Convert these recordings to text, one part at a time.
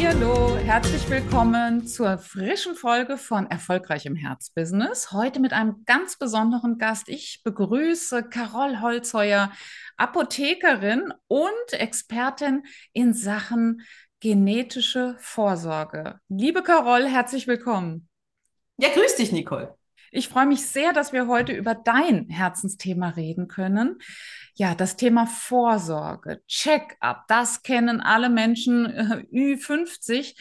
Hallo, herzlich willkommen zur frischen Folge von Erfolgreich im Herzbusiness. Heute mit einem ganz besonderen Gast. Ich begrüße Carol Holzheuer, Apothekerin und Expertin in Sachen genetische Vorsorge. Liebe Carol, herzlich willkommen. Ja, grüß dich, Nicole. Ich freue mich sehr, dass wir heute über dein Herzensthema reden können. Ja, das Thema Vorsorge, Check-up, das kennen alle Menschen äh, Ü50.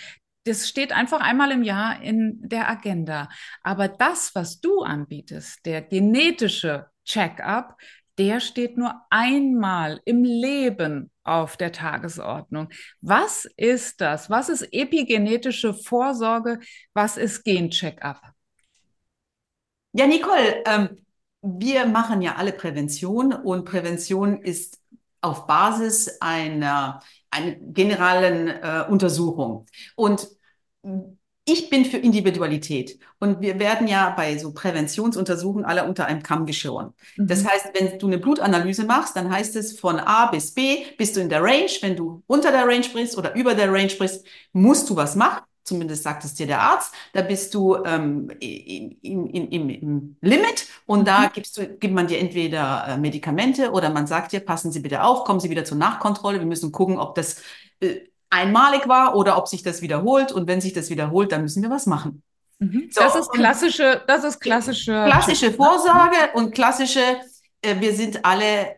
Das steht einfach einmal im Jahr in der Agenda. Aber das, was du anbietest, der genetische Check-up, der steht nur einmal im Leben auf der Tagesordnung. Was ist das? Was ist epigenetische Vorsorge? Was ist Gen-Check-up? Ja, Nicole, ähm, wir machen ja alle Prävention und Prävention ist auf Basis einer, einer generalen äh, Untersuchung. Und ich bin für Individualität und wir werden ja bei so Präventionsuntersuchungen alle unter einem Kamm geschoren. Mhm. Das heißt, wenn du eine Blutanalyse machst, dann heißt es von A bis B bist du in der Range. Wenn du unter der Range bist oder über der Range bist, musst du was machen. Zumindest sagt es dir der Arzt. Da bist du ähm, in, in, in, im Limit und mhm. da gibst du, gibt man dir entweder äh, Medikamente oder man sagt dir, passen Sie bitte auf, kommen Sie wieder zur Nachkontrolle. Wir müssen gucken, ob das äh, einmalig war oder ob sich das wiederholt. Und wenn sich das wiederholt, dann müssen wir was machen. Mhm. So, das ist klassische, das ist klassische. Klassische Vorsorge und klassische, äh, wir sind alle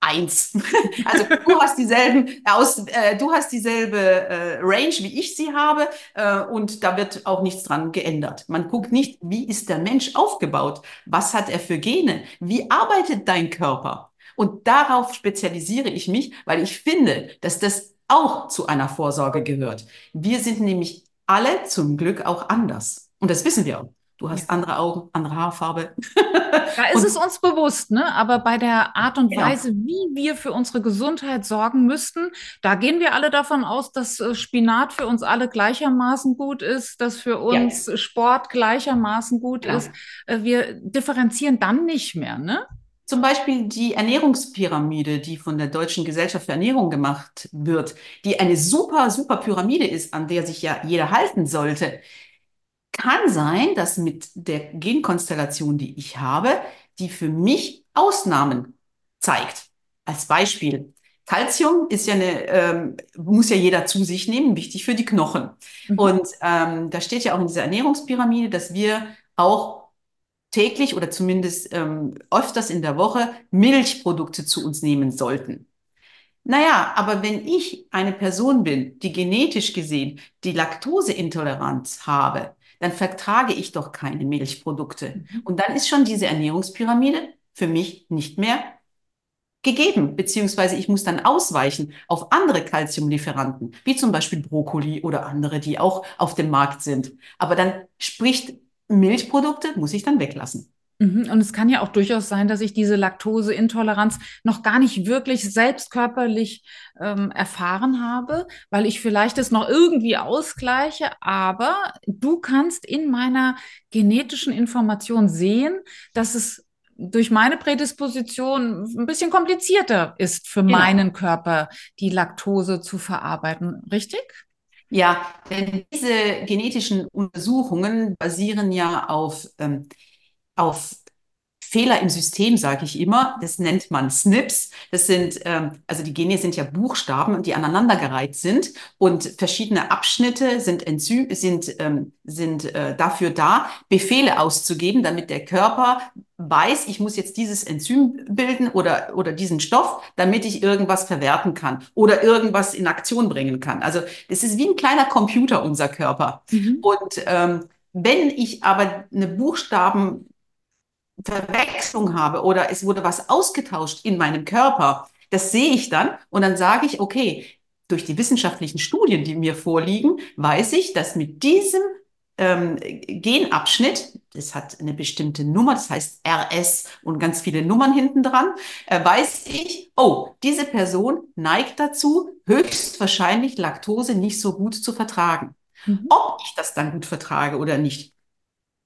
eins. also du hast dieselben aus, äh, du hast dieselbe äh, Range, wie ich sie habe, äh, und da wird auch nichts dran geändert. Man guckt nicht, wie ist der Mensch aufgebaut, was hat er für Gene, wie arbeitet dein Körper. Und darauf spezialisiere ich mich, weil ich finde, dass das auch zu einer Vorsorge gehört. Wir sind nämlich alle zum Glück auch anders. Und das wissen wir auch. Du hast ja. andere Augen, andere Haarfarbe. Da ist es uns bewusst, ne? Aber bei der Art und genau. Weise, wie wir für unsere Gesundheit sorgen müssten, da gehen wir alle davon aus, dass äh, Spinat für uns alle gleichermaßen gut ist, dass für uns ja. Sport gleichermaßen gut ja. ist. Äh, wir differenzieren dann nicht mehr, ne? Zum Beispiel die Ernährungspyramide, die von der Deutschen Gesellschaft für Ernährung gemacht wird, die eine super, super Pyramide ist, an der sich ja jeder halten sollte. Kann sein, dass mit der Genkonstellation, die ich habe, die für mich Ausnahmen zeigt. Als Beispiel. Calcium ist ja eine, ähm, muss ja jeder zu sich nehmen, wichtig für die Knochen. Mhm. Und ähm, da steht ja auch in dieser Ernährungspyramide, dass wir auch täglich oder zumindest ähm, öfters in der Woche Milchprodukte zu uns nehmen sollten. Naja, aber wenn ich eine Person bin, die genetisch gesehen die Laktoseintoleranz habe, dann vertrage ich doch keine Milchprodukte. Mhm. Und dann ist schon diese Ernährungspyramide für mich nicht mehr gegeben, beziehungsweise ich muss dann ausweichen auf andere Kalziumlieferanten, wie zum Beispiel Brokkoli oder andere, die auch auf dem Markt sind. Aber dann spricht Milchprodukte muss ich dann weglassen. Mhm. Und es kann ja auch durchaus sein, dass ich diese Laktoseintoleranz noch gar nicht wirklich selbst körperlich ähm, erfahren habe, weil ich vielleicht es noch irgendwie ausgleiche. Aber du kannst in meiner genetischen Information sehen, dass es durch meine Prädisposition ein bisschen komplizierter ist für genau. meinen Körper, die Laktose zu verarbeiten. Richtig? Ja, denn diese genetischen Untersuchungen basieren ja auf, ähm, auf Fehler im System, sage ich immer. Das nennt man SNPs. Das sind, ähm, also die Gene sind ja Buchstaben, die aneinandergereiht sind und verschiedene Abschnitte sind, Enzym, sind, ähm, sind äh, dafür da, Befehle auszugeben, damit der Körper weiß, ich muss jetzt dieses Enzym bilden oder, oder diesen Stoff, damit ich irgendwas verwerten kann oder irgendwas in Aktion bringen kann. Also das ist wie ein kleiner Computer, unser Körper. Mhm. Und ähm, wenn ich aber eine Buchstaben Verwechslung habe oder es wurde was ausgetauscht in meinem Körper, das sehe ich dann und dann sage ich, okay, durch die wissenschaftlichen Studien, die mir vorliegen, weiß ich, dass mit diesem ähm, Genabschnitt, das hat eine bestimmte Nummer, das heißt RS und ganz viele Nummern hinten dran, äh, weiß ich, oh, diese Person neigt dazu, höchstwahrscheinlich Laktose nicht so gut zu vertragen. Mhm. Ob ich das dann gut vertrage oder nicht,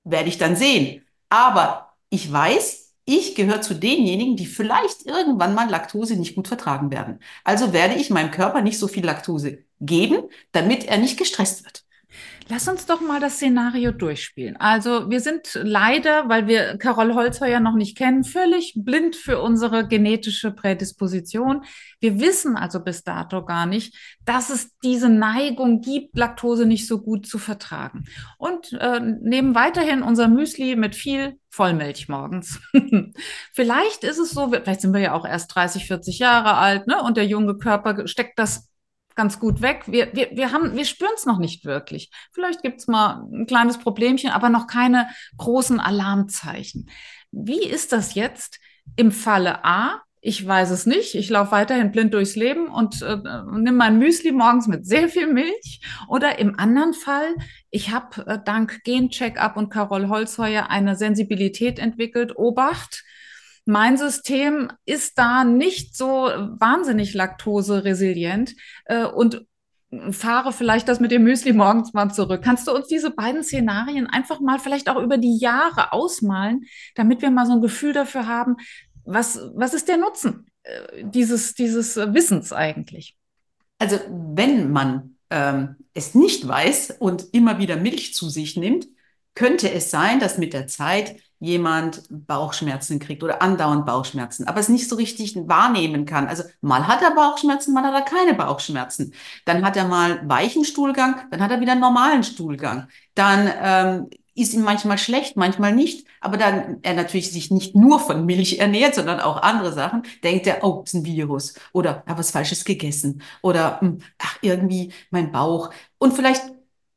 werde ich dann sehen. Aber ich weiß, ich gehöre zu denjenigen, die vielleicht irgendwann mal Laktose nicht gut vertragen werden. Also werde ich meinem Körper nicht so viel Laktose geben, damit er nicht gestresst wird. Lass uns doch mal das Szenario durchspielen. Also wir sind leider, weil wir Carol Holzheuer noch nicht kennen, völlig blind für unsere genetische Prädisposition. Wir wissen also bis dato gar nicht, dass es diese Neigung gibt, Laktose nicht so gut zu vertragen. Und äh, nehmen weiterhin unser Müsli mit viel Vollmilch morgens. vielleicht ist es so, vielleicht sind wir ja auch erst 30, 40 Jahre alt, ne? Und der junge Körper steckt das ganz gut weg. Wir, wir, wir, haben, wir spüren es noch nicht wirklich. Vielleicht gibt es mal ein kleines Problemchen, aber noch keine großen Alarmzeichen. Wie ist das jetzt im Falle A? Ich weiß es nicht. Ich laufe weiterhin blind durchs Leben und äh, nehme mein Müsli morgens mit sehr viel Milch. Oder im anderen Fall, ich habe äh, dank Gen-Check-up und Carol Holzheuer eine Sensibilität entwickelt. Obacht, mein System ist da nicht so wahnsinnig laktoseresilient äh, und fahre vielleicht das mit dem Müsli morgens mal zurück. Kannst du uns diese beiden Szenarien einfach mal vielleicht auch über die Jahre ausmalen, damit wir mal so ein Gefühl dafür haben, was, was ist der Nutzen äh, dieses, dieses Wissens eigentlich? Also wenn man ähm, es nicht weiß und immer wieder Milch zu sich nimmt, könnte es sein, dass mit der Zeit jemand Bauchschmerzen kriegt oder andauernd Bauchschmerzen, aber es nicht so richtig wahrnehmen kann. Also mal hat er Bauchschmerzen, mal hat er keine Bauchschmerzen. Dann hat er mal weichen Stuhlgang, dann hat er wieder normalen Stuhlgang. Dann ähm, ist ihm manchmal schlecht, manchmal nicht. Aber dann er natürlich sich nicht nur von Milch ernährt, sondern auch andere Sachen, denkt er, oh, ist ein Virus oder habe was Falsches gegessen oder hm, ach, irgendwie mein Bauch. Und vielleicht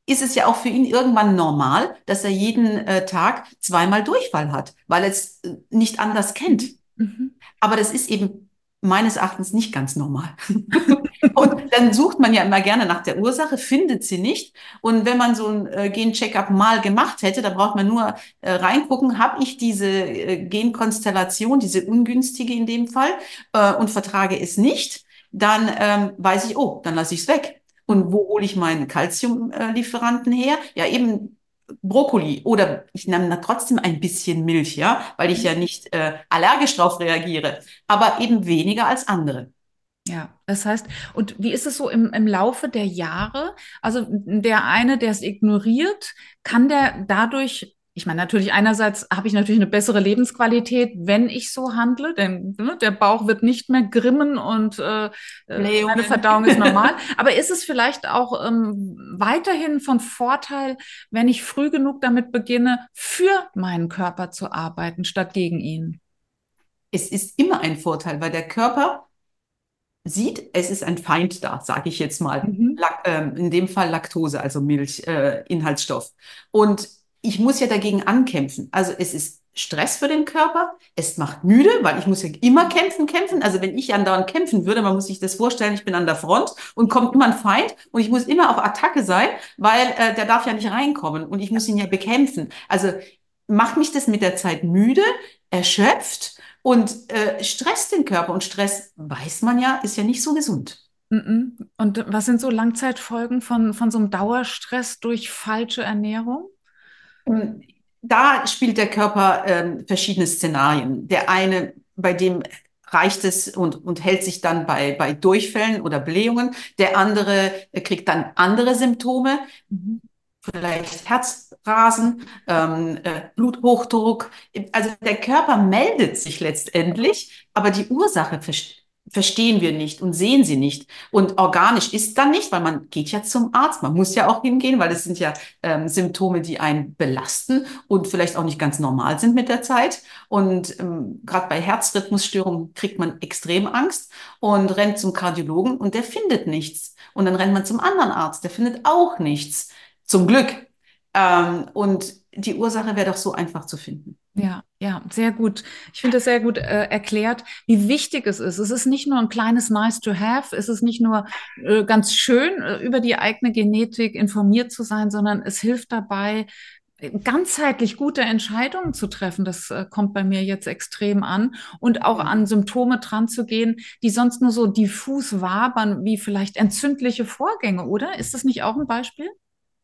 ist es ja auch für ihn irgendwann normal, dass er jeden äh, Tag zweimal Durchfall hat, weil er es äh, nicht anders kennt. Mhm. Aber das ist eben meines Erachtens nicht ganz normal. und dann sucht man ja immer gerne nach der Ursache, findet sie nicht. Und wenn man so ein äh, Gen-Checkup mal gemacht hätte, da braucht man nur äh, reingucken, habe ich diese äh, Genkonstellation, diese ungünstige in dem Fall, äh, und vertrage es nicht, dann ähm, weiß ich, oh, dann lasse ich es weg. Und wo hole ich meinen Calciumlieferanten her? Ja, eben Brokkoli oder ich nehme trotzdem ein bisschen Milch, ja, weil ich ja mhm. nicht äh, allergisch drauf reagiere, aber eben weniger als andere. Ja, das heißt, und wie ist es so im, im Laufe der Jahre? Also der eine, der es ignoriert, kann der dadurch ich meine, natürlich einerseits habe ich natürlich eine bessere Lebensqualität, wenn ich so handle, denn ne, der Bauch wird nicht mehr grimmen und äh, äh meine Verdauung ist normal. Aber ist es vielleicht auch ähm, weiterhin von Vorteil, wenn ich früh genug damit beginne, für meinen Körper zu arbeiten, statt gegen ihn? Es ist immer ein Vorteil, weil der Körper sieht, es ist ein Feind da, sage ich jetzt mal. Mhm. Ähm, in dem Fall Laktose, also Milch, äh. Und ich muss ja dagegen ankämpfen. Also es ist Stress für den Körper, es macht müde, weil ich muss ja immer kämpfen, kämpfen. Also wenn ich andauernd kämpfen würde, man muss sich das vorstellen, ich bin an der Front und kommt immer ein Feind und ich muss immer auf Attacke sein, weil äh, der darf ja nicht reinkommen und ich muss ihn ja bekämpfen. Also macht mich das mit der Zeit müde, erschöpft und äh, stresst den Körper. Und Stress, weiß man ja, ist ja nicht so gesund. Und was sind so Langzeitfolgen von, von so einem Dauerstress durch falsche Ernährung? Da spielt der Körper äh, verschiedene Szenarien. Der eine, bei dem reicht es und, und hält sich dann bei, bei Durchfällen oder Blähungen. Der andere kriegt dann andere Symptome, vielleicht Herzrasen, ähm, äh, Bluthochdruck. Also der Körper meldet sich letztendlich, aber die Ursache verstehen wir nicht und sehen sie nicht. Und organisch ist dann nicht, weil man geht ja zum Arzt, man muss ja auch hingehen, weil es sind ja ähm, Symptome, die einen belasten und vielleicht auch nicht ganz normal sind mit der Zeit. Und ähm, gerade bei Herzrhythmusstörungen kriegt man extrem Angst und rennt zum Kardiologen und der findet nichts. Und dann rennt man zum anderen Arzt, der findet auch nichts. Zum Glück. Ähm, und die Ursache wäre doch so einfach zu finden. Ja, Ja, sehr gut. Ich finde das sehr gut äh, erklärt, wie wichtig es ist. Es ist nicht nur ein kleines Nice to have, es ist nicht nur äh, ganz schön, äh, über die eigene Genetik informiert zu sein, sondern es hilft dabei, ganzheitlich gute Entscheidungen zu treffen. Das äh, kommt bei mir jetzt extrem an. Und auch an Symptome dran zu gehen, die sonst nur so diffus wabern, wie vielleicht entzündliche Vorgänge, oder? Ist das nicht auch ein Beispiel?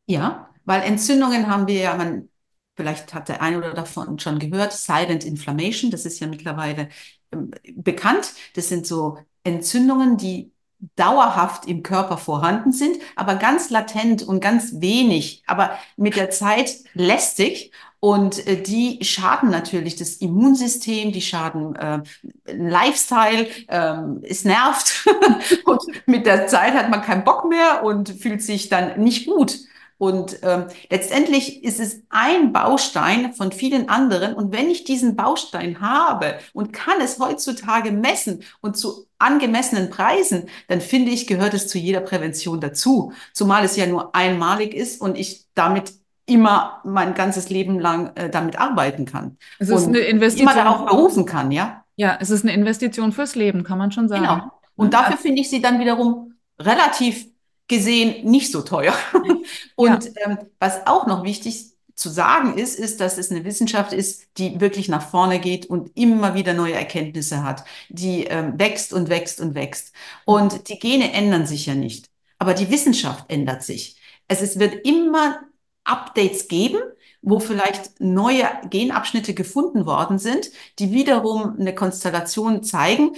Ja, weil Entzündungen haben wir ja, man Vielleicht hat der eine oder davon schon gehört, Silent Inflammation, das ist ja mittlerweile ähm, bekannt. Das sind so Entzündungen, die dauerhaft im Körper vorhanden sind, aber ganz latent und ganz wenig, aber mit der Zeit lästig. Und äh, die schaden natürlich das Immunsystem, die schaden äh, Lifestyle, äh, es nervt. und mit der Zeit hat man keinen Bock mehr und fühlt sich dann nicht gut. Und ähm, letztendlich ist es ein Baustein von vielen anderen. Und wenn ich diesen Baustein habe und kann es heutzutage messen und zu angemessenen Preisen, dann finde ich, gehört es zu jeder Prävention dazu. Zumal es ja nur einmalig ist und ich damit immer mein ganzes Leben lang äh, damit arbeiten kann. Es ist eine Investition. Immer darauf berufen kann, ja? Ja, es ist eine Investition fürs Leben, kann man schon sagen. Genau. Und dafür finde ich sie dann wiederum relativ gesehen nicht so teuer. Und ja. ähm, was auch noch wichtig zu sagen ist, ist, dass es eine Wissenschaft ist, die wirklich nach vorne geht und immer wieder neue Erkenntnisse hat, die ähm, wächst und wächst und wächst. Und die Gene ändern sich ja nicht, aber die Wissenschaft ändert sich. Es, es wird immer Updates geben, wo vielleicht neue Genabschnitte gefunden worden sind, die wiederum eine Konstellation zeigen,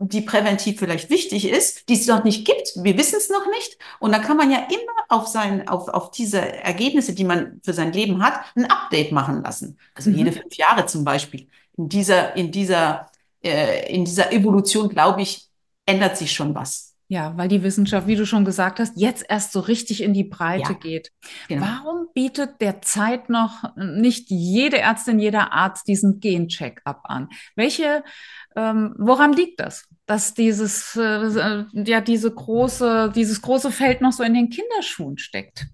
die präventiv vielleicht wichtig ist, die es noch nicht gibt. Wir wissen es noch nicht. Und da kann man ja immer auf sein, auf, auf diese Ergebnisse, die man für sein Leben hat, ein Update machen lassen. Also mhm. jede fünf Jahre zum Beispiel. In dieser, in dieser, äh, in dieser Evolution, glaube ich, ändert sich schon was. Ja, weil die Wissenschaft, wie du schon gesagt hast, jetzt erst so richtig in die Breite ja, geht. Genau. Warum bietet derzeit noch nicht jede Ärztin, jeder Arzt diesen Gen-Check-up an? Welche ähm, woran liegt das? Dass dieses, äh, ja, diese große, dieses große Feld noch so in den Kinderschuhen steckt?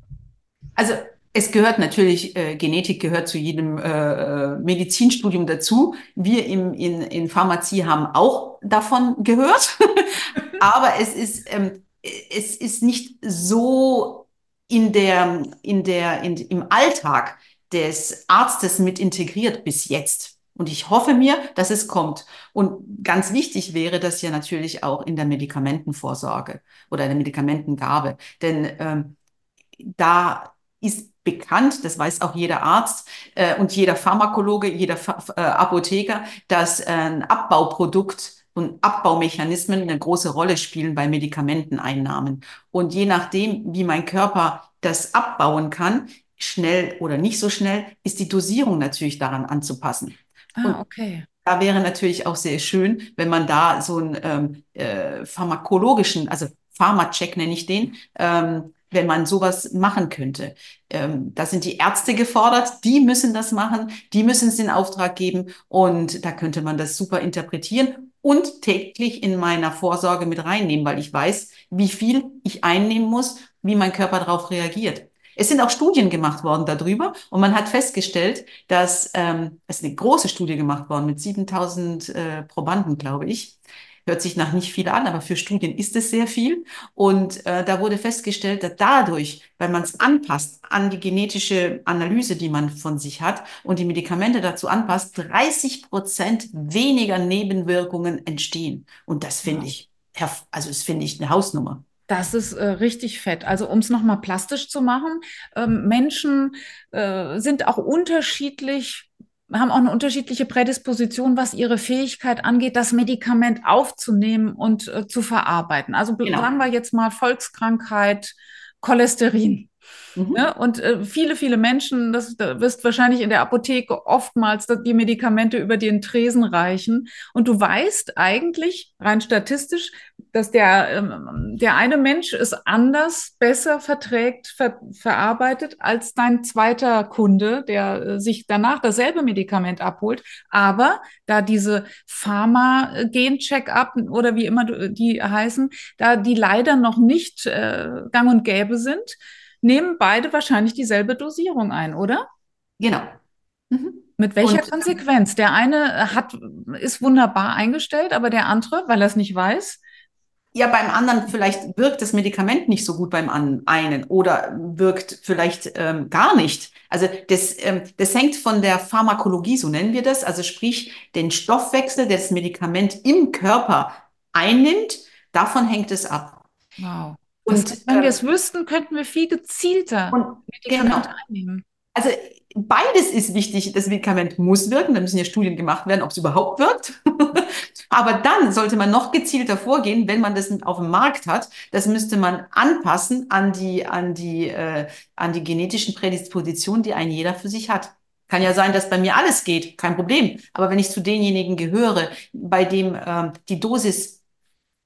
Also es gehört natürlich, äh, Genetik gehört zu jedem äh, äh Medizinstudium dazu. Wir im, in, in Pharmazie haben auch davon gehört. Aber es ist, ähm, es ist nicht so in der, in der, in, im Alltag des Arztes mit integriert bis jetzt. Und ich hoffe mir, dass es kommt. Und ganz wichtig wäre das ja natürlich auch in der Medikamentenvorsorge oder in der Medikamentengabe. Denn ähm, da ist bekannt, das weiß auch jeder Arzt äh, und jeder Pharmakologe, jeder Fa äh, Apotheker, dass äh, ein Abbauprodukt und Abbaumechanismen eine große Rolle spielen bei Medikamenteneinnahmen. Und je nachdem, wie mein Körper das abbauen kann, schnell oder nicht so schnell, ist die Dosierung natürlich daran anzupassen. Ah, okay. Da wäre natürlich auch sehr schön, wenn man da so einen ähm, äh, pharmakologischen, also Pharma-Check nenne ich den, ähm, wenn man sowas machen könnte. Ähm, da sind die Ärzte gefordert, die müssen das machen, die müssen es in Auftrag geben und da könnte man das super interpretieren und täglich in meiner Vorsorge mit reinnehmen, weil ich weiß, wie viel ich einnehmen muss, wie mein Körper darauf reagiert. Es sind auch Studien gemacht worden darüber und man hat festgestellt, dass ähm, es eine große Studie gemacht worden mit 7000 äh, Probanden, glaube ich. Hört sich nach nicht viel an, aber für Studien ist es sehr viel. Und äh, da wurde festgestellt, dass dadurch, weil man es anpasst an die genetische Analyse, die man von sich hat und die Medikamente dazu anpasst, 30 Prozent weniger Nebenwirkungen entstehen. Und das finde ich, also das finde ich eine Hausnummer. Das ist äh, richtig fett. Also um es nochmal plastisch zu machen, ähm, Menschen äh, sind auch unterschiedlich, haben auch eine unterschiedliche Prädisposition, was ihre Fähigkeit angeht, das Medikament aufzunehmen und äh, zu verarbeiten. Also genau. sagen wir jetzt mal Volkskrankheit, Cholesterin. Mhm. Ja, und äh, viele, viele Menschen, das da wirst wahrscheinlich in der Apotheke oftmals die Medikamente über den Tresen reichen. Und du weißt eigentlich, rein statistisch, dass der, ähm, der eine Mensch es anders, besser verträgt, ver verarbeitet als dein zweiter Kunde, der äh, sich danach dasselbe Medikament abholt. Aber da diese Pharma-Gen-Check-up oder wie immer die heißen, da die leider noch nicht äh, gang und gäbe sind, nehmen beide wahrscheinlich dieselbe Dosierung ein, oder? Genau. Mhm. Mit welcher und, Konsequenz? Der eine hat, ist wunderbar eingestellt, aber der andere, weil er es nicht weiß, ja, beim anderen vielleicht wirkt das Medikament nicht so gut beim einen oder wirkt vielleicht ähm, gar nicht. Also das, ähm, das hängt von der Pharmakologie, so nennen wir das, also sprich den Stoffwechsel, der das Medikament im Körper einnimmt, davon hängt es ab. Wow. Und das, wenn äh, wir es wüssten, könnten wir viel gezielter Medikamente genau. einnehmen. Also beides ist wichtig. Das Medikament muss wirken. Da müssen ja Studien gemacht werden, ob es überhaupt wirkt. Aber dann sollte man noch gezielter vorgehen, wenn man das auf dem Markt hat. Das müsste man anpassen an die, an die, äh, an die genetischen Prädispositionen, die ein jeder für sich hat. Kann ja sein, dass bei mir alles geht, kein Problem. Aber wenn ich zu denjenigen gehöre, bei dem ähm, die Dosis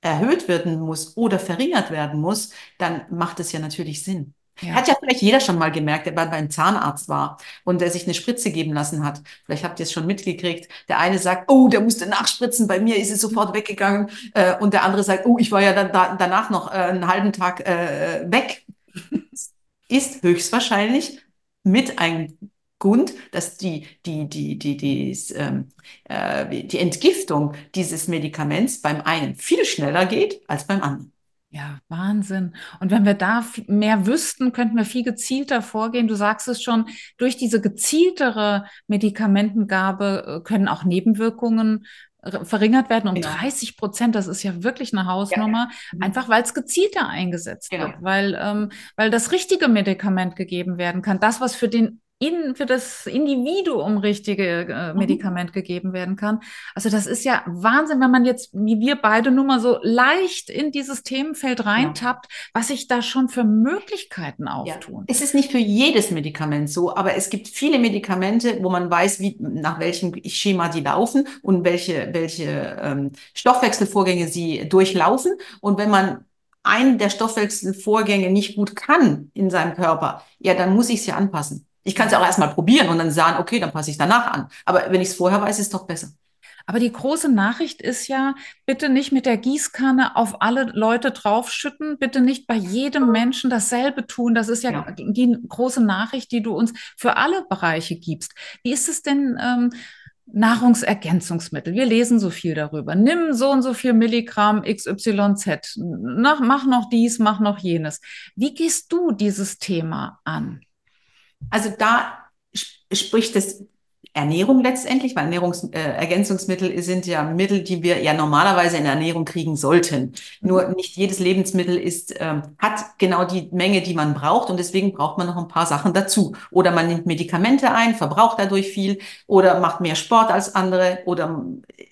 erhöht werden muss oder verringert werden muss, dann macht es ja natürlich Sinn. Ja. Hat ja vielleicht jeder schon mal gemerkt, der beim Zahnarzt war und der sich eine Spritze geben lassen hat. Vielleicht habt ihr es schon mitgekriegt. Der eine sagt, oh, der musste nachspritzen, bei mir ist es sofort weggegangen. Äh, und der andere sagt, oh, ich war ja dann da, danach noch äh, einen halben Tag äh, weg. ist höchstwahrscheinlich mit einem Grund, dass die, die, die, die, die, ähm, äh, die Entgiftung dieses Medikaments beim einen viel schneller geht als beim anderen. Ja, Wahnsinn. Und wenn wir da mehr wüssten, könnten wir viel gezielter vorgehen. Du sagst es schon, durch diese gezieltere Medikamentengabe äh, können auch Nebenwirkungen verringert werden um genau. 30 Prozent. Das ist ja wirklich eine Hausnummer, ja. Mhm. einfach weil es gezielter eingesetzt genau. wird, weil, ähm, weil das richtige Medikament gegeben werden kann. Das, was für den in, für das Individuum richtige äh, mhm. Medikament mhm. gegeben werden kann. Also das ist ja Wahnsinn, wenn man jetzt, wie wir beide nur mal so leicht in dieses Themenfeld reintappt, ja. was sich da schon für Möglichkeiten auftun. Ja. Es ist nicht für jedes Medikament so, aber es gibt viele Medikamente, wo man weiß, wie, nach welchem Schema die laufen und welche, welche ähm, Stoffwechselvorgänge sie durchlaufen. Und wenn man einen der Stoffwechselvorgänge nicht gut kann in seinem Körper, ja, dann muss ich sie anpassen. Ich kann es ja auch erstmal probieren und dann sagen, okay, dann passe ich danach an. Aber wenn ich es vorher weiß, ist es doch besser. Aber die große Nachricht ist ja, bitte nicht mit der Gießkanne auf alle Leute draufschütten, bitte nicht bei jedem Menschen dasselbe tun. Das ist ja, ja. die große Nachricht, die du uns für alle Bereiche gibst. Wie ist es denn? Ähm, Nahrungsergänzungsmittel. Wir lesen so viel darüber. Nimm so und so viel Milligramm XYZ. Nach, mach noch dies, mach noch jenes. Wie gehst du dieses Thema an? Also da spricht das Ernährung letztendlich, weil Ernährungsergänzungsmittel äh, sind ja Mittel, die wir ja normalerweise in Ernährung kriegen sollten. Nur nicht jedes Lebensmittel ist, ähm, hat genau die Menge, die man braucht und deswegen braucht man noch ein paar Sachen dazu. Oder man nimmt Medikamente ein, verbraucht dadurch viel oder macht mehr Sport als andere oder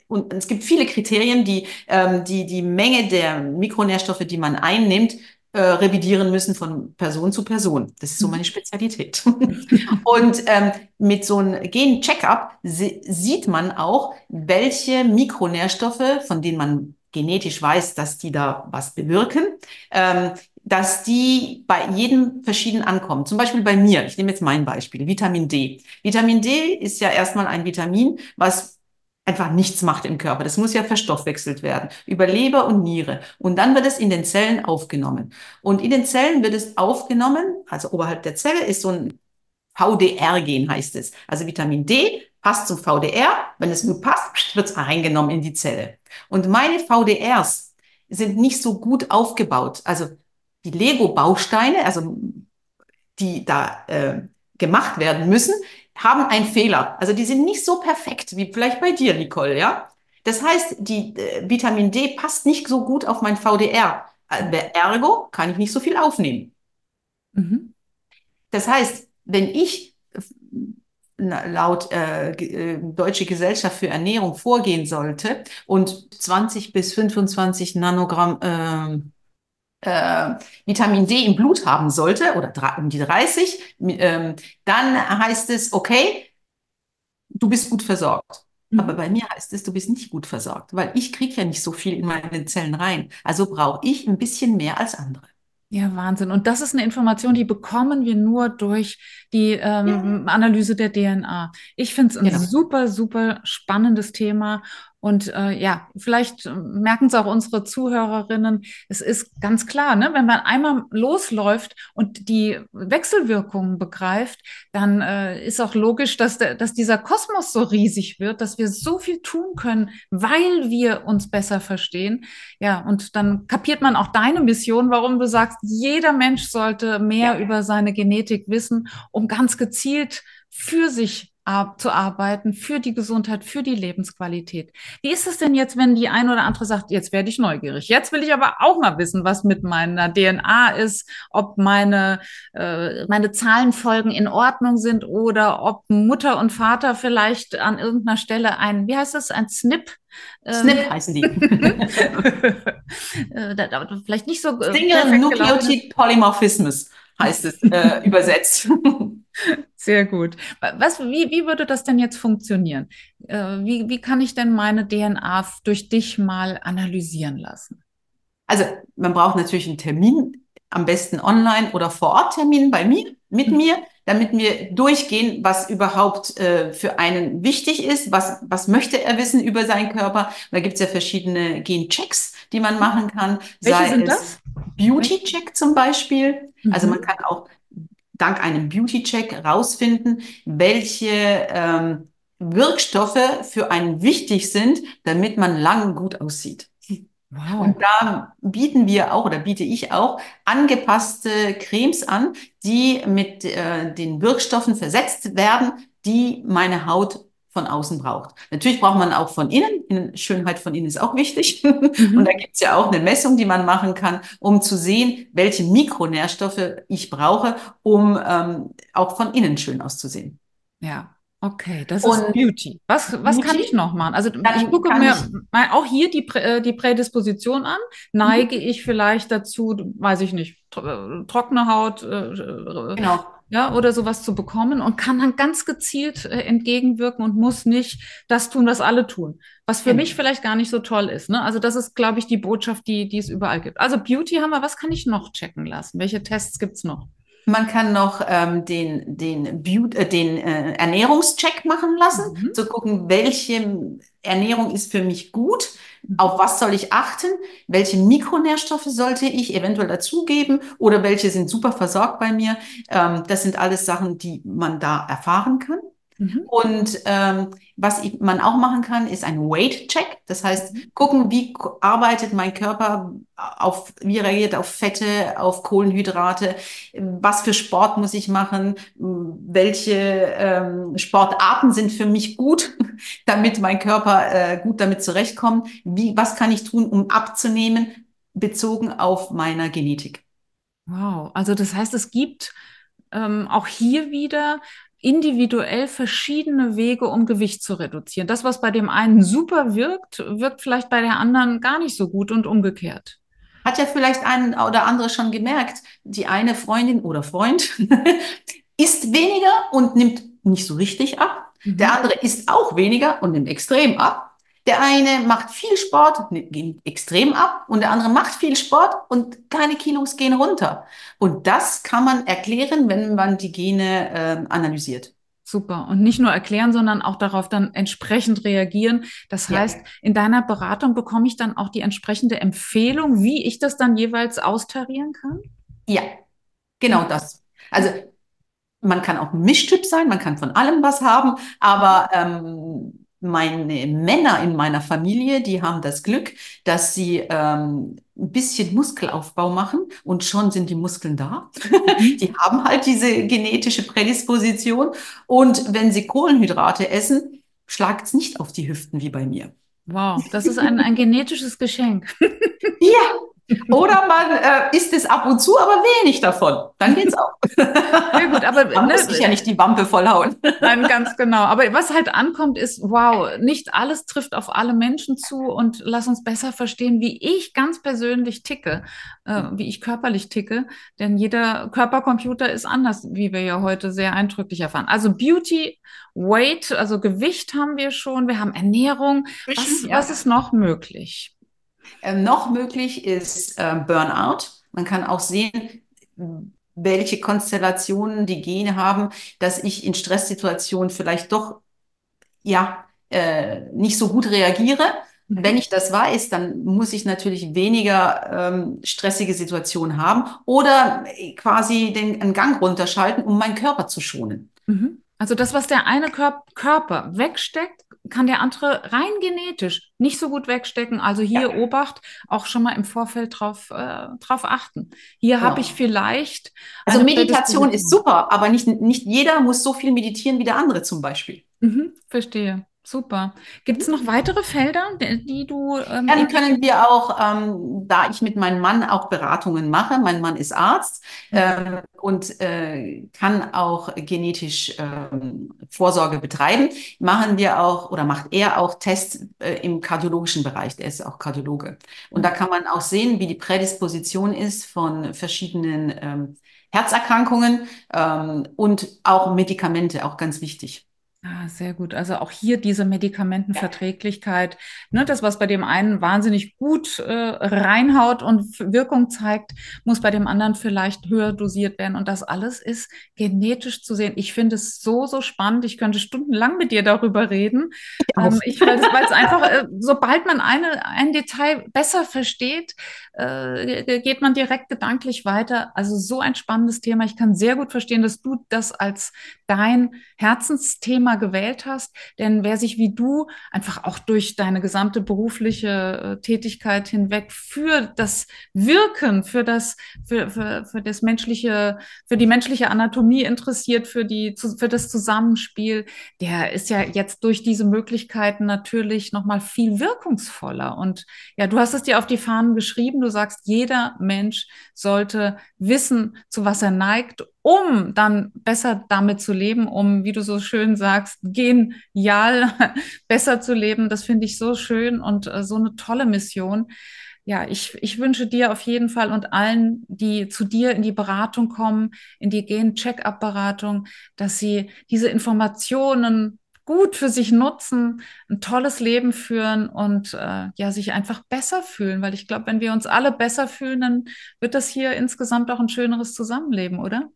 und es gibt viele Kriterien, die ähm, die die Menge der Mikronährstoffe, die man einnimmt, äh, revidieren müssen von Person zu Person. Das ist so meine Spezialität. und ähm, mit so einem Gen-Checkup sieht man auch, welche Mikronährstoffe, von denen man genetisch weiß, dass die da was bewirken, ähm, dass die bei jedem verschieden ankommen. Zum Beispiel bei mir, ich nehme jetzt mein Beispiel, Vitamin D. Vitamin D ist ja erstmal ein Vitamin, was einfach nichts macht im Körper. Das muss ja verstoffwechselt werden über Leber und Niere. Und dann wird es in den Zellen aufgenommen. Und in den Zellen wird es aufgenommen, also oberhalb der Zelle ist so ein VDR-Gen heißt es. Also Vitamin D passt zum VDR. Wenn es gut passt, wird es eingenommen in die Zelle. Und meine VDRs sind nicht so gut aufgebaut. Also die Lego-Bausteine, also die da äh, gemacht werden müssen, haben einen Fehler. Also die sind nicht so perfekt wie vielleicht bei dir, Nicole, ja? Das heißt, die äh, Vitamin D passt nicht so gut auf mein VDR. Äh, ergo kann ich nicht so viel aufnehmen. Mhm. Das heißt, wenn ich laut äh, äh, Deutsche Gesellschaft für Ernährung vorgehen sollte und 20 bis 25 Nanogramm äh, Vitamin D im Blut haben sollte, oder um die 30, ähm, dann heißt es, okay, du bist gut versorgt. Mhm. Aber bei mir heißt es, du bist nicht gut versorgt, weil ich kriege ja nicht so viel in meine Zellen rein. Also brauche ich ein bisschen mehr als andere. Ja, Wahnsinn. Und das ist eine Information, die bekommen wir nur durch die ähm, ja. Analyse der DNA. Ich finde es ein ja. super, super spannendes Thema. Und äh, ja, vielleicht merken es auch unsere Zuhörerinnen. Es ist ganz klar, ne, wenn man einmal losläuft und die Wechselwirkungen begreift, dann äh, ist auch logisch, dass, der, dass dieser Kosmos so riesig wird, dass wir so viel tun können, weil wir uns besser verstehen. Ja, und dann kapiert man auch deine Mission, warum du sagst, jeder Mensch sollte mehr ja. über seine Genetik wissen, um ganz gezielt für sich zu arbeiten, für die Gesundheit, für die Lebensqualität. Wie ist es denn jetzt, wenn die ein oder andere sagt, jetzt werde ich neugierig, jetzt will ich aber auch mal wissen, was mit meiner DNA ist, ob meine, äh, meine Zahlenfolgen in Ordnung sind oder ob Mutter und Vater vielleicht an irgendeiner Stelle ein, wie heißt das, ein SNP ähm, SNP heißen die. Äh, vielleicht nicht so. Äh, Single Nucleotide Polymorphismus heißt es äh, übersetzt. Sehr gut. Was, wie, wie würde das denn jetzt funktionieren? Äh, wie, wie kann ich denn meine DNA durch dich mal analysieren lassen? Also man braucht natürlich einen Termin, am besten online oder vor Ort Termin bei mir, mit mhm. mir, damit wir durchgehen, was überhaupt äh, für einen wichtig ist, was, was möchte er wissen über seinen Körper. Da gibt es ja verschiedene Genchecks, die man machen kann. Welche Sei sind das? Beauty-Check zum Beispiel. Mhm. Also man kann auch dank einem Beauty-Check rausfinden, welche ähm, Wirkstoffe für einen wichtig sind, damit man lang gut aussieht. Wow. Und da bieten wir auch oder biete ich auch angepasste Cremes an, die mit äh, den Wirkstoffen versetzt werden, die meine Haut von außen braucht. Natürlich braucht man auch von innen. Schönheit von innen ist auch wichtig. Mhm. Und da gibt es ja auch eine Messung, die man machen kann, um zu sehen, welche Mikronährstoffe ich brauche, um ähm, auch von innen schön auszusehen. Ja, Okay, das ist und Beauty. Was, was Beauty, kann ich noch machen? Also ich gucke mir ich, auch hier die, äh, die Prädisposition an. Neige mhm. ich vielleicht dazu, weiß ich nicht, trockene Haut, äh, genau ja, oder sowas zu bekommen und kann dann ganz gezielt äh, entgegenwirken und muss nicht das tun, was alle tun. Was für ja. mich vielleicht gar nicht so toll ist. Ne? Also das ist, glaube ich, die Botschaft, die, die es überall gibt. Also Beauty haben wir, was kann ich noch checken lassen? Welche Tests gibt's noch? Man kann noch ähm, den, den, Beauty, äh, den äh, Ernährungscheck machen lassen, mhm. zu gucken, welche Ernährung ist für mich gut auf was soll ich achten? Welche Mikronährstoffe sollte ich eventuell dazugeben oder welche sind super versorgt bei mir? Ähm, das sind alles Sachen, die man da erfahren kann. Mhm. Und ähm, was man auch machen kann, ist ein Weight-Check. Das heißt, mhm. gucken, wie arbeitet mein Körper auf, wie reagiert auf Fette, auf Kohlenhydrate, was für Sport muss ich machen, welche ähm, Sportarten sind für mich gut, damit mein Körper äh, gut damit zurechtkommt, wie, was kann ich tun, um abzunehmen, bezogen auf meiner Genetik. Wow, also das heißt, es gibt ähm, auch hier wieder individuell verschiedene Wege, um Gewicht zu reduzieren. Das, was bei dem einen super wirkt, wirkt vielleicht bei der anderen gar nicht so gut und umgekehrt. Hat ja vielleicht ein oder andere schon gemerkt, die eine Freundin oder Freund isst weniger und nimmt nicht so richtig ab. Mhm. Der andere isst auch weniger und nimmt extrem ab. Der eine macht viel Sport, geht extrem ab und der andere macht viel Sport und keine Kilos gehen runter. Und das kann man erklären, wenn man die Gene äh, analysiert. Super. Und nicht nur erklären, sondern auch darauf dann entsprechend reagieren. Das heißt, ja. in deiner Beratung bekomme ich dann auch die entsprechende Empfehlung, wie ich das dann jeweils austarieren kann? Ja, genau das. Also man kann auch ein Mischtyp sein, man kann von allem was haben, aber ähm, meine Männer in meiner Familie, die haben das Glück, dass sie ähm, ein bisschen Muskelaufbau machen und schon sind die Muskeln da. Mhm. die haben halt diese genetische Prädisposition. Und wenn sie Kohlenhydrate essen, schlagt es nicht auf die Hüften wie bei mir. Wow, das ist ein, ein genetisches Geschenk. ja, oder man äh, isst es ab und zu, aber wenig davon. Dann geht's auch. Sehr gut, aber man ne, muss sich ja nicht die Wampe vollhauen. Nein, ganz genau. Aber was halt ankommt, ist, wow, nicht alles trifft auf alle Menschen zu und lass uns besser verstehen, wie ich ganz persönlich ticke, äh, wie ich körperlich ticke. Denn jeder Körpercomputer ist anders, wie wir ja heute sehr eindrücklich erfahren. Also Beauty, Weight, also Gewicht haben wir schon, wir haben Ernährung. Was, ja. was ist noch möglich? Ähm, noch möglich ist äh, Burnout. Man kann auch sehen, welche Konstellationen die Gene haben, dass ich in Stresssituationen vielleicht doch ja äh, nicht so gut reagiere. Mhm. Wenn ich das weiß, dann muss ich natürlich weniger ähm, stressige Situationen haben oder quasi den, einen Gang runterschalten, um meinen Körper zu schonen. Mhm. Also das, was der eine Kör Körper wegsteckt, kann der andere rein genetisch nicht so gut wegstecken. Also hier Ja. Obacht, auch schon mal im Vorfeld drauf, äh, drauf achten. Hier Genau. habe ich vielleicht. Also Meditation ist super, aber nicht, nicht jeder muss so viel meditieren wie der andere zum Beispiel. Mhm, verstehe. Super. Gibt es noch weitere Felder, die, du ähm, Dann können wir auch, ähm, da ich mit meinem Mann auch Beratungen mache, mein Mann ist Arzt ähm, und äh, kann auch genetisch ähm, Vorsorge betreiben, machen wir auch oder macht er auch Tests äh, im kardiologischen Bereich. Der ist auch Kardiologe. Und da kann man auch sehen, wie die Prädisposition ist von verschiedenen ähm, Herzerkrankungen ähm, und auch Medikamente, auch ganz wichtig. Ah, sehr gut. Also auch hier diese Medikamentenverträglichkeit, ne, das, was bei dem einen wahnsinnig gut äh, reinhaut und Wirkung zeigt, muss bei dem anderen vielleicht höher dosiert werden. Und das alles ist genetisch zu sehen. Ich finde es so, so spannend. Ich könnte stundenlang mit dir darüber reden. Ähm, ich, weil es, weil es einfach, äh, sobald man eine, ein Detail besser versteht, äh, geht man direkt gedanklich weiter. Also so ein spannendes Thema. Ich kann sehr gut verstehen, dass du das als dein Herzensthema gewählt hast. Denn wer sich wie du einfach auch durch deine gesamte berufliche äh, Tätigkeit hinweg für das Wirken, für das, für, für, für das menschliche, für die menschliche Anatomie interessiert, für die, für das Zusammenspiel, der ist ja jetzt durch diese Möglichkeiten natürlich nochmal viel wirkungsvoller. Und ja, du hast es dir auf die Fahnen geschrieben. Du sagst, jeder Mensch sollte wissen, zu was er neigt, um dann besser damit zu leben, um, wie du so schön sagst, genial besser zu leben. Das finde ich so schön und äh, so eine tolle Mission. Ja, ich, ich wünsche dir auf jeden Fall und allen, die zu dir in die Beratung kommen, in die Gen-Check-up-Beratung, dass sie diese Informationen gut für sich nutzen, ein tolles Leben führen und äh, ja, sich einfach besser fühlen. Weil ich glaube, wenn wir uns alle besser fühlen, dann wird das hier insgesamt auch ein schöneres Zusammenleben, oder?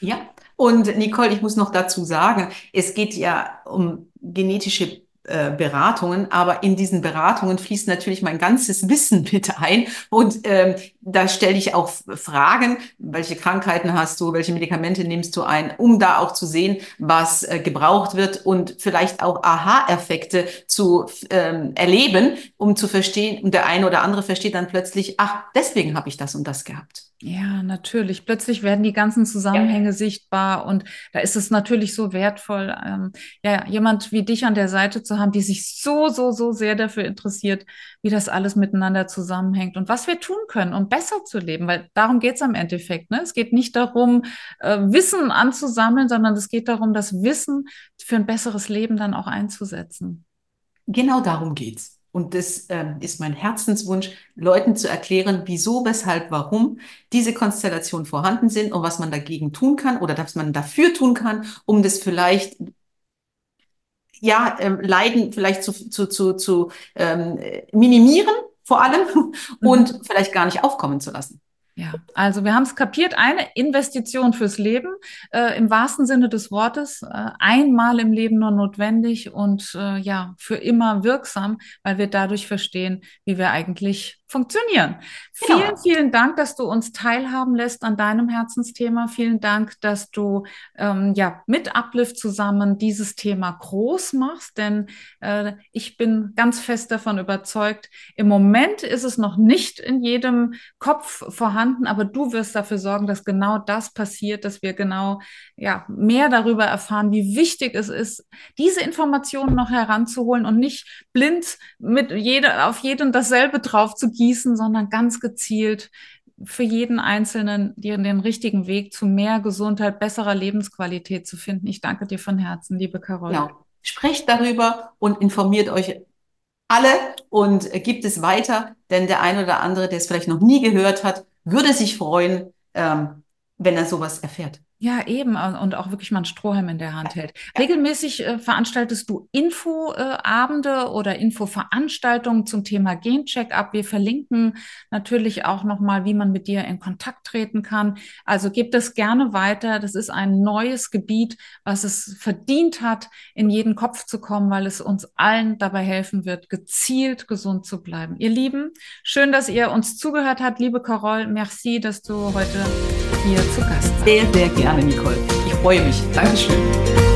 Ja, und Nicole, ich muss noch dazu sagen, es geht ja um genetische äh, Beratungen, aber in diesen Beratungen fließt natürlich mein ganzes Wissen mit ein und ähm, da stelle ich auch Fragen, welche Krankheiten hast du, welche Medikamente nimmst du ein, um da auch zu sehen, was äh, gebraucht wird und vielleicht auch Aha-Effekte zu ähm, erleben, um zu verstehen, und der eine oder andere versteht dann plötzlich, ach, deswegen habe ich das und das gehabt. Ja, natürlich. Plötzlich werden die ganzen Zusammenhänge ja. sichtbar und da ist es natürlich so wertvoll, ähm, ja, jemand wie dich an der Seite zu haben, die sich so, so, so sehr dafür interessiert, wie das alles miteinander zusammenhängt und was wir tun können, um besser zu leben, weil darum geht's am Endeffekt. Ne? Es geht nicht darum, äh, Wissen anzusammeln, sondern es geht darum, das Wissen für ein besseres Leben dann auch einzusetzen. Genau darum geht's. Und das ähm, ist mein Herzenswunsch, Leuten zu erklären, wieso, weshalb, warum diese Konstellationen vorhanden sind und was man dagegen tun kann oder was man dafür tun kann, um das vielleicht ja ähm, Leiden vielleicht zu, zu, zu, zu ähm, minimieren vor allem und mhm. vielleicht gar nicht aufkommen zu lassen. Ja, also wir haben es kapiert, eine Investition fürs Leben, äh, im wahrsten Sinne des Wortes, äh, einmal im Leben nur notwendig und äh, ja, für immer wirksam, weil wir dadurch verstehen, wie wir eigentlich funktionieren. Genau. Vielen, vielen Dank, dass du uns teilhaben lässt an deinem Herzensthema. Vielen Dank, dass du ähm, ja mit Uplift zusammen dieses Thema groß machst, denn äh, ich bin ganz fest davon überzeugt, im Moment ist es noch nicht in jedem Kopf vorhanden, aber du wirst dafür sorgen, dass genau das passiert, dass wir genau ja mehr darüber erfahren, wie wichtig es ist, diese Informationen noch heranzuholen und nicht blind mit jeder auf jeden dasselbe drauf zu gießen, sondern ganz gezielt für jeden Einzelnen dir den richtigen Weg zu mehr Gesundheit, besserer Lebensqualität zu finden. Ich danke dir von Herzen, liebe Carol. Genau. Sprecht darüber und informiert euch alle und gibt es weiter, denn der eine oder andere, der es vielleicht noch nie gehört hat, würde sich freuen, ähm, wenn er sowas erfährt. Ja, eben. Und auch wirklich mal ein Strohhalm in der Hand hält. Regelmäßig äh, veranstaltest du Infoabende äh, oder Infoveranstaltungen zum Thema Gencheck-up. Wir verlinken natürlich auch nochmal, wie man mit dir in Kontakt treten kann. Also gebt es gerne weiter. Das ist ein neues Gebiet, was es verdient hat, in jeden Kopf zu kommen, weil es uns allen dabei helfen wird, gezielt gesund zu bleiben. Ihr Lieben, schön, dass ihr uns zugehört habt. Liebe Carol, merci, dass du heute hier zu Gast. Sehr, sehr gerne, Nicole. Ich freue mich. Dankeschön.